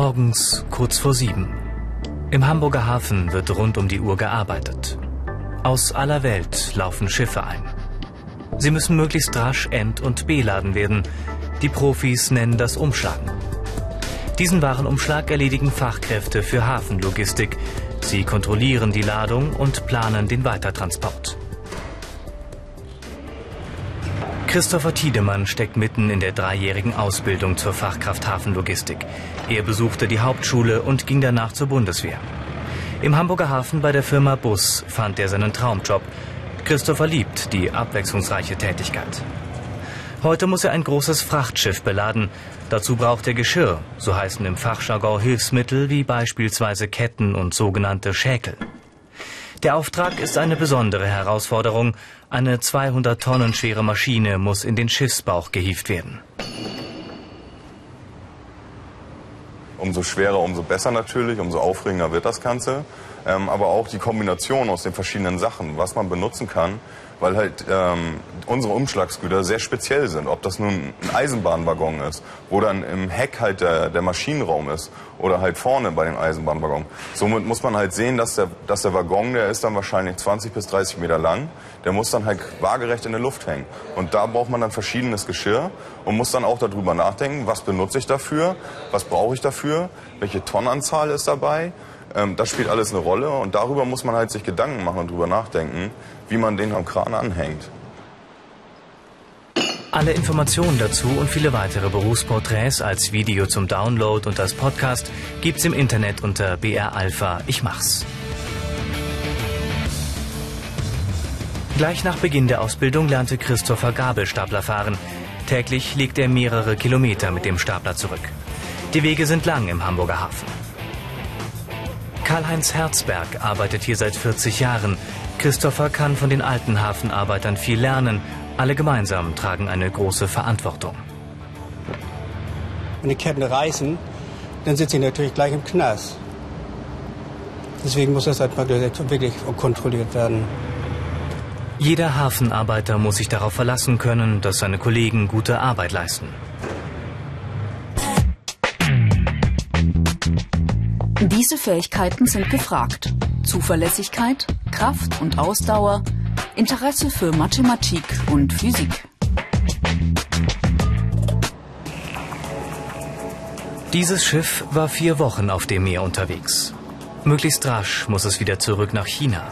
Morgens kurz vor sieben. Im Hamburger Hafen wird rund um die Uhr gearbeitet. Aus aller Welt laufen Schiffe ein. Sie müssen möglichst rasch ent- und beladen werden. Die Profis nennen das Umschlagen. Diesen Warenumschlag erledigen Fachkräfte für Hafenlogistik. Sie kontrollieren die Ladung und planen den Weitertransport. Christopher Tiedemann steckt mitten in der dreijährigen Ausbildung zur Fachkraft Hafenlogistik. Er besuchte die Hauptschule und ging danach zur Bundeswehr. Im Hamburger Hafen bei der Firma Bus fand er seinen Traumjob. Christopher liebt die abwechslungsreiche Tätigkeit. Heute muss er ein großes Frachtschiff beladen. Dazu braucht er Geschirr, so heißen im Fachjargon Hilfsmittel wie beispielsweise Ketten und sogenannte Schäkel. Der Auftrag ist eine besondere Herausforderung. Eine 200 Tonnen schwere Maschine muss in den Schiffsbauch gehievt werden. Umso schwerer, umso besser natürlich, umso aufregender wird das Ganze. Ähm, aber auch die Kombination aus den verschiedenen Sachen, was man benutzen kann, weil halt ähm, unsere Umschlagsgüter sehr speziell sind. Ob das nun ein Eisenbahnwaggon ist, wo dann im Heck halt der, der Maschinenraum ist oder halt vorne bei dem Eisenbahnwaggon. Somit muss man halt sehen, dass der, dass der Waggon, der ist dann wahrscheinlich 20 bis 30 Meter lang, der muss dann halt waagerecht in der Luft hängen. Und da braucht man dann verschiedenes Geschirr und muss dann auch darüber nachdenken, was benutze ich dafür, was brauche ich dafür, welche Tonnenanzahl ist dabei. Ähm, das spielt alles eine Rolle und darüber muss man halt sich Gedanken machen und drüber nachdenken, wie man den am Kran anhängt. Alle Informationen dazu und viele weitere Berufsporträts als Video zum Download und als Podcast gibt's im Internet unter BR Alpha Ich mach's. Gleich nach Beginn der Ausbildung lernte Christopher Gabelstapler fahren. Täglich legt er mehrere Kilometer mit dem Stapler zurück. Die Wege sind lang im Hamburger Hafen. Karl-Heinz Herzberg arbeitet hier seit 40 Jahren. Christopher kann von den alten Hafenarbeitern viel lernen. Alle gemeinsam tragen eine große Verantwortung. Wenn die Ketten reißen, dann sitze ich natürlich gleich im Knast. Deswegen muss das halt wirklich kontrolliert werden. Jeder Hafenarbeiter muss sich darauf verlassen können, dass seine Kollegen gute Arbeit leisten. Diese Fähigkeiten sind gefragt. Zuverlässigkeit, Kraft und Ausdauer, Interesse für Mathematik und Physik. Dieses Schiff war vier Wochen auf dem Meer unterwegs. Möglichst rasch muss es wieder zurück nach China.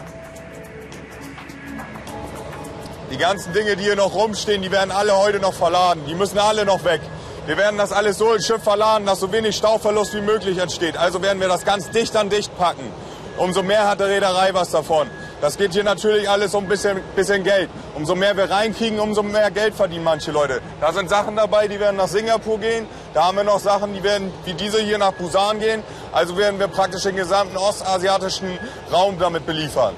Die ganzen Dinge, die hier noch rumstehen, die werden alle heute noch verladen. Die müssen alle noch weg. Wir werden das alles so ins Schiff verladen, dass so wenig Stauverlust wie möglich entsteht. Also werden wir das ganz dicht an dicht packen. Umso mehr hat der Reederei was davon. Das geht hier natürlich alles um ein bisschen, bisschen Geld. Umso mehr wir reinkriegen, umso mehr Geld verdienen manche Leute. Da sind Sachen dabei, die werden nach Singapur gehen. Da haben wir noch Sachen, die werden wie diese hier nach Busan gehen. Also werden wir praktisch den gesamten ostasiatischen Raum damit beliefern.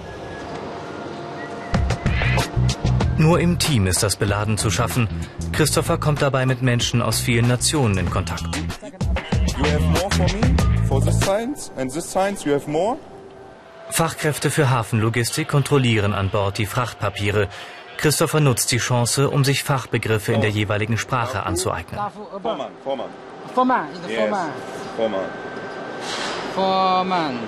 Nur im Team ist das Beladen zu schaffen. Christopher kommt dabei mit Menschen aus vielen Nationen in Kontakt. You have more for me for this science and this science you have more. Fachkräfte für Hafenlogistik kontrollieren an Bord die Frachtpapiere. Christopher nutzt die Chance, um sich Fachbegriffe in der jeweiligen Sprache anzueignen. Vormann, Vormann. Vormann, ist der Yes. Vormann. Vormann. Vormann.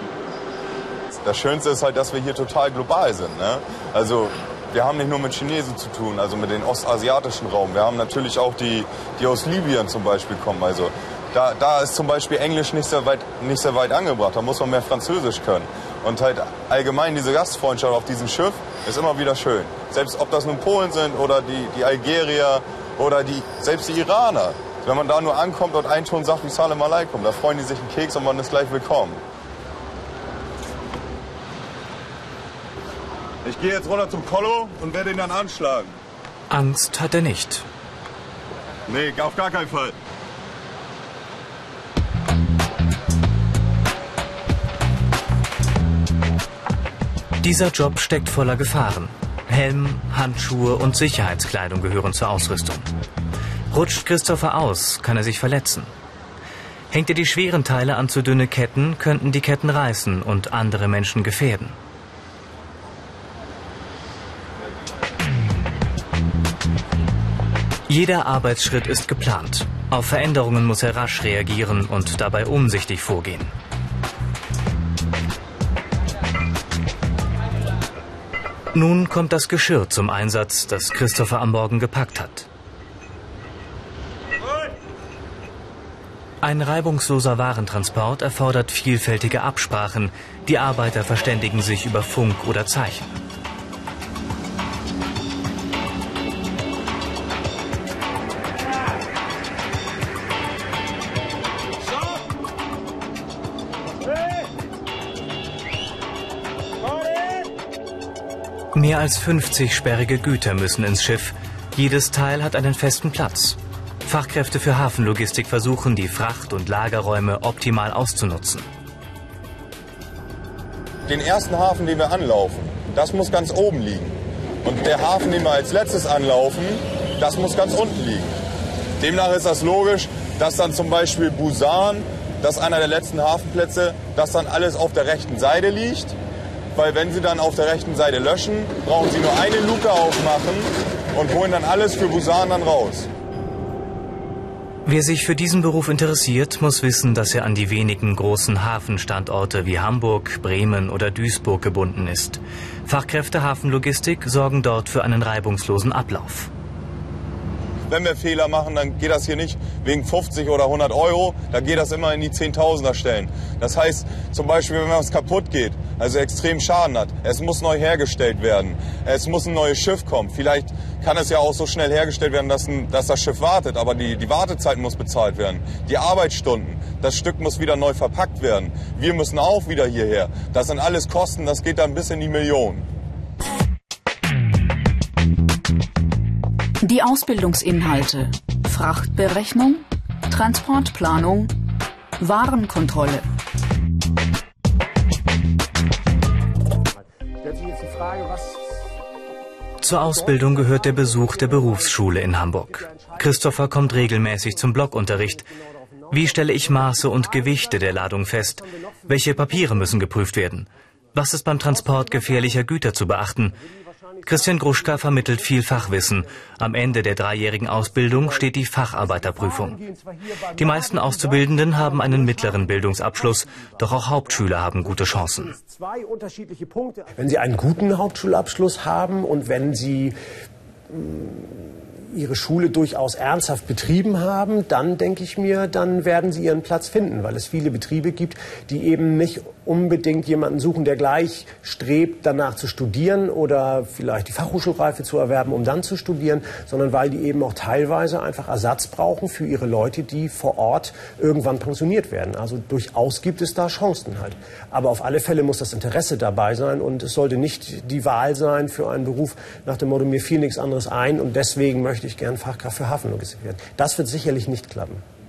Das Schönste ist halt, dass wir hier total global sind. Ne? Also wir haben nicht nur mit Chinesen zu tun, also mit dem ostasiatischen Raum. Wir haben natürlich auch die, die aus Libyen zum Beispiel kommen. Also da, da ist zum Beispiel Englisch nicht sehr, weit, nicht sehr weit angebracht. Da muss man mehr Französisch können. Und halt allgemein diese Gastfreundschaft auf diesem Schiff ist immer wieder schön. Selbst ob das nun Polen sind oder die, die Algerier oder die, selbst die Iraner. Wenn man da nur ankommt und einen Ton sagt wie Salam Aleikum, da freuen die sich einen Keks und man ist gleich willkommen. Ich gehe jetzt runter zum Kollo und werde ihn dann anschlagen. Angst hat er nicht. Nee, auf gar keinen Fall. Dieser Job steckt voller Gefahren. Helm, Handschuhe und Sicherheitskleidung gehören zur Ausrüstung. Rutscht Christopher aus, kann er sich verletzen. Hängt er die schweren Teile an zu dünne Ketten, könnten die Ketten reißen und andere Menschen gefährden. Jeder Arbeitsschritt ist geplant. Auf Veränderungen muss er rasch reagieren und dabei umsichtig vorgehen. Nun kommt das Geschirr zum Einsatz, das Christopher am Morgen gepackt hat. Ein reibungsloser Warentransport erfordert vielfältige Absprachen. Die Arbeiter verständigen sich über Funk oder Zeichen. Mehr als 50 sperrige Güter müssen ins Schiff. Jedes Teil hat einen festen Platz. Fachkräfte für Hafenlogistik versuchen, die Fracht- und Lagerräume optimal auszunutzen. Den ersten Hafen, den wir anlaufen, das muss ganz oben liegen. Und der Hafen, den wir als letztes anlaufen, das muss ganz unten liegen. Demnach ist das logisch, dass dann zum Beispiel Busan, das ist einer der letzten Hafenplätze, dass dann alles auf der rechten Seite liegt weil wenn Sie dann auf der rechten Seite löschen, brauchen Sie nur eine Luke aufmachen und holen dann alles für Busan dann raus. Wer sich für diesen Beruf interessiert, muss wissen, dass er an die wenigen großen Hafenstandorte wie Hamburg, Bremen oder Duisburg gebunden ist. Fachkräfte Hafenlogistik sorgen dort für einen reibungslosen Ablauf wenn wir Fehler machen, dann geht das hier nicht wegen 50 oder 100 Euro, da geht das immer in die Zehntausender Stellen. Das heißt, zum Beispiel, wenn was kaputt geht, also extrem Schaden hat, es muss neu hergestellt werden, es muss ein neues Schiff kommen. Vielleicht kann es ja auch so schnell hergestellt werden, dass, ein, dass das Schiff wartet, aber die, die Wartezeit muss bezahlt werden. Die Arbeitsstunden, das Stück muss wieder neu verpackt werden. Wir müssen auch wieder hierher. Das sind alles Kosten, das geht dann bis in die Millionen. Die Ausbildungsinhalte Frachtberechnung, Transportplanung, Warenkontrolle. Zur Ausbildung gehört der Besuch der Berufsschule in Hamburg. Christopher kommt regelmäßig zum Blockunterricht. Wie stelle ich Maße und Gewichte der Ladung fest? Welche Papiere müssen geprüft werden? Was ist beim Transport gefährlicher Güter zu beachten? Christian Gruschka vermittelt viel Fachwissen. Am Ende der dreijährigen Ausbildung steht die Facharbeiterprüfung. Die meisten Auszubildenden haben einen mittleren Bildungsabschluss, doch auch Hauptschüler haben gute Chancen. Wenn Sie einen guten Hauptschulabschluss haben und wenn Sie ihre Schule durchaus ernsthaft betrieben haben, dann denke ich mir, dann werden sie ihren Platz finden, weil es viele Betriebe gibt, die eben nicht unbedingt jemanden suchen, der gleich strebt, danach zu studieren oder vielleicht die Fachhochschulreife zu erwerben, um dann zu studieren, sondern weil die eben auch teilweise einfach Ersatz brauchen für ihre Leute, die vor Ort irgendwann pensioniert werden. Also durchaus gibt es da Chancen halt. Aber auf alle Fälle muss das Interesse dabei sein und es sollte nicht die Wahl sein für einen Beruf nach dem Motto, mir fiel nichts anderes ein und deswegen möchte ich gern Fachkraft für Hafenlogistik werden. Das wird sicherlich nicht klappen.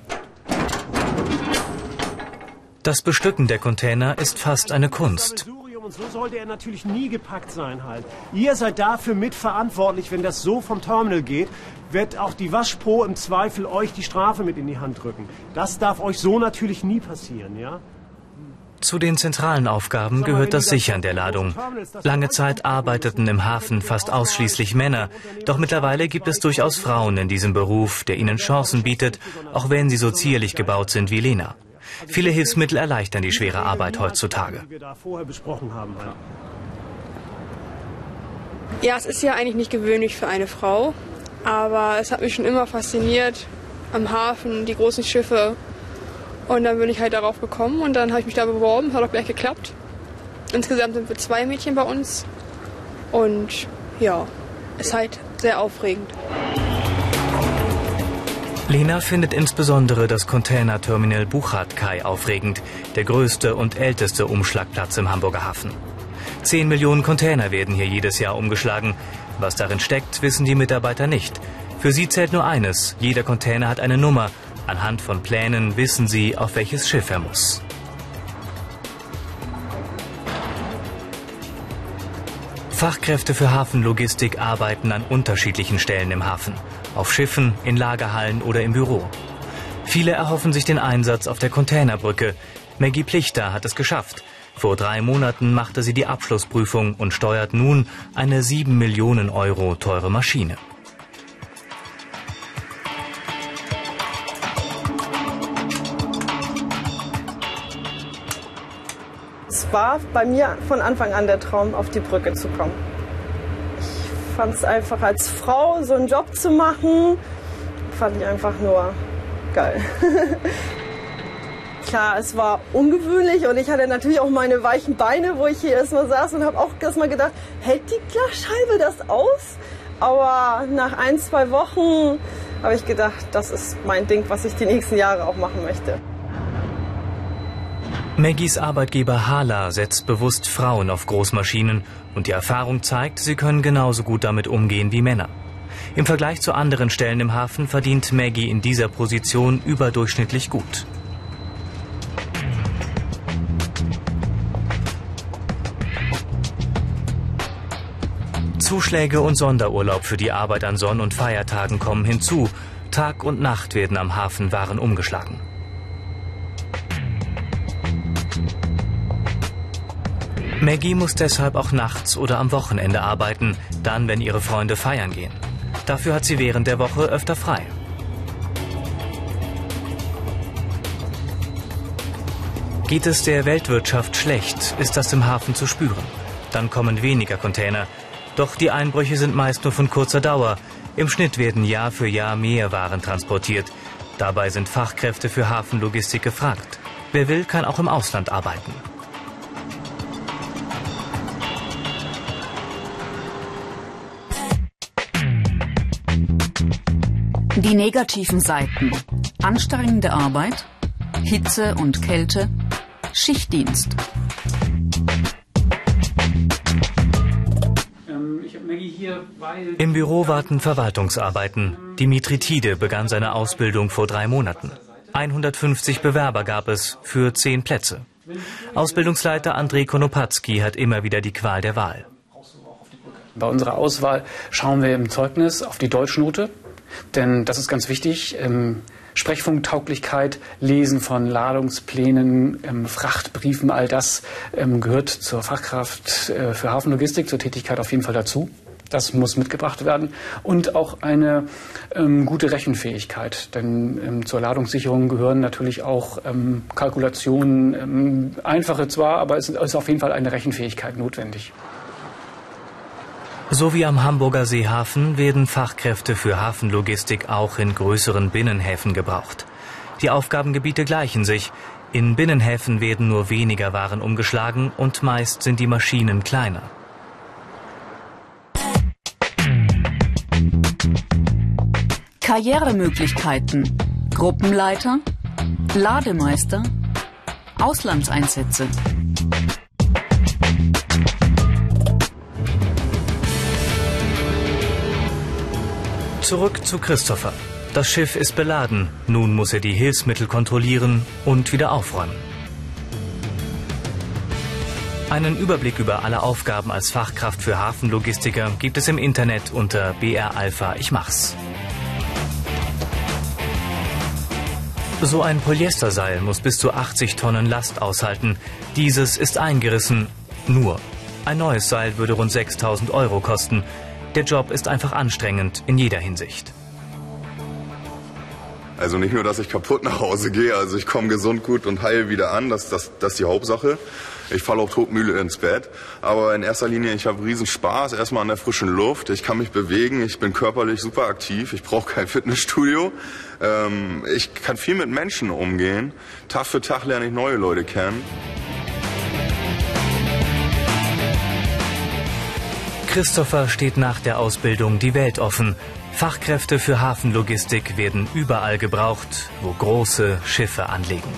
Das Bestücken der Container ist fast eine Kunst. Und so sollte er natürlich nie gepackt sein halt. Ihr seid dafür mitverantwortlich, wenn das so vom Terminal geht, wird auch die Waschpro im Zweifel euch die Strafe mit in die Hand drücken. Das darf euch so natürlich nie passieren, ja? Zu den zentralen Aufgaben gehört das Sichern der Ladung. Lange Zeit arbeiteten im Hafen fast ausschließlich Männer, doch mittlerweile gibt es durchaus Frauen in diesem Beruf, der ihnen Chancen bietet, auch wenn sie so zierlich gebaut sind wie Lena. Viele Hilfsmittel erleichtern die schwere Arbeit heutzutage. Ja, es ist ja eigentlich nicht gewöhnlich für eine Frau, aber es hat mich schon immer fasziniert, am Hafen, die großen Schiffe. Und dann bin ich halt darauf gekommen und dann habe ich mich da beworben, hat auch gleich geklappt. Insgesamt sind wir zwei Mädchen bei uns und ja, ist halt sehr aufregend. Lena findet insbesondere das Containerterminal Buchardt-Kai aufregend, der größte und älteste Umschlagplatz im Hamburger Hafen. Zehn Millionen Container werden hier jedes Jahr umgeschlagen. Was darin steckt, wissen die Mitarbeiter nicht. Für sie zählt nur eines, jeder Container hat eine Nummer. Anhand von Plänen wissen sie, auf welches Schiff er muss. Fachkräfte für Hafenlogistik arbeiten an unterschiedlichen Stellen im Hafen auf Schiffen, in Lagerhallen oder im Büro. Viele erhoffen sich den Einsatz auf der Containerbrücke. Maggie Plichter hat es geschafft. Vor drei Monaten machte sie die Abschlussprüfung und steuert nun eine 7 Millionen Euro teure Maschine. Es war bei mir von Anfang an der Traum, auf die Brücke zu kommen. Fand es einfach als Frau, so einen Job zu machen, fand ich einfach nur geil. Klar, es war ungewöhnlich und ich hatte natürlich auch meine weichen Beine, wo ich hier erstmal saß und habe auch erstmal gedacht, hält die Glasscheibe das aus? Aber nach ein, zwei Wochen habe ich gedacht, das ist mein Ding, was ich die nächsten Jahre auch machen möchte. Maggies Arbeitgeber Hala setzt bewusst Frauen auf Großmaschinen und die Erfahrung zeigt, sie können genauso gut damit umgehen wie Männer. Im Vergleich zu anderen Stellen im Hafen verdient Maggie in dieser Position überdurchschnittlich gut. Zuschläge und Sonderurlaub für die Arbeit an Sonn- und Feiertagen kommen hinzu. Tag und Nacht werden am Hafen Waren umgeschlagen. Maggie muss deshalb auch nachts oder am Wochenende arbeiten, dann, wenn ihre Freunde feiern gehen. Dafür hat sie während der Woche öfter frei. Geht es der Weltwirtschaft schlecht, ist das im Hafen zu spüren. Dann kommen weniger Container. Doch die Einbrüche sind meist nur von kurzer Dauer. Im Schnitt werden Jahr für Jahr mehr Waren transportiert. Dabei sind Fachkräfte für Hafenlogistik gefragt. Wer will, kann auch im Ausland arbeiten. Die negativen Seiten. Anstrengende Arbeit, Hitze und Kälte, Schichtdienst. Im Büro warten Verwaltungsarbeiten. Dimitri Tide begann seine Ausbildung vor drei Monaten. 150 Bewerber gab es für zehn Plätze. Ausbildungsleiter Andrei Konopatski hat immer wieder die Qual der Wahl. Bei unserer Auswahl schauen wir im Zeugnis auf die Deutschnote, denn das ist ganz wichtig. Ähm, Sprechfunktauglichkeit, Lesen von Ladungsplänen, ähm, Frachtbriefen, all das ähm, gehört zur Fachkraft äh, für Hafenlogistik, zur Tätigkeit auf jeden Fall dazu. Das muss mitgebracht werden. Und auch eine ähm, gute Rechenfähigkeit. Denn ähm, zur Ladungssicherung gehören natürlich auch ähm, Kalkulationen, ähm, einfache zwar, aber es ist auf jeden Fall eine Rechenfähigkeit notwendig. So wie am Hamburger Seehafen werden Fachkräfte für Hafenlogistik auch in größeren Binnenhäfen gebraucht. Die Aufgabengebiete gleichen sich. In Binnenhäfen werden nur weniger Waren umgeschlagen und meist sind die Maschinen kleiner. Karrieremöglichkeiten. Gruppenleiter, Lademeister, Auslandseinsätze. Zurück zu Christopher. Das Schiff ist beladen. Nun muss er die Hilfsmittel kontrollieren und wieder aufräumen. Einen Überblick über alle Aufgaben als Fachkraft für Hafenlogistiker gibt es im Internet unter BR Alpha Ich mach's. So ein Polyesterseil muss bis zu 80 Tonnen Last aushalten. Dieses ist eingerissen. Nur. Ein neues Seil würde rund 6000 Euro kosten. Der Job ist einfach anstrengend in jeder Hinsicht. Also nicht nur, dass ich kaputt nach Hause gehe, also ich komme gesund, gut und heil wieder an, das, das, das ist die Hauptsache. Ich falle auch todmüde ins Bett. Aber in erster Linie, ich habe riesen Spaß, erstmal an der frischen Luft. Ich kann mich bewegen, ich bin körperlich super aktiv, ich brauche kein Fitnessstudio. Ähm, ich kann viel mit Menschen umgehen. Tag für Tag lerne ich neue Leute kennen. Christopher steht nach der Ausbildung die Welt offen. Fachkräfte für Hafenlogistik werden überall gebraucht, wo große Schiffe anlegen.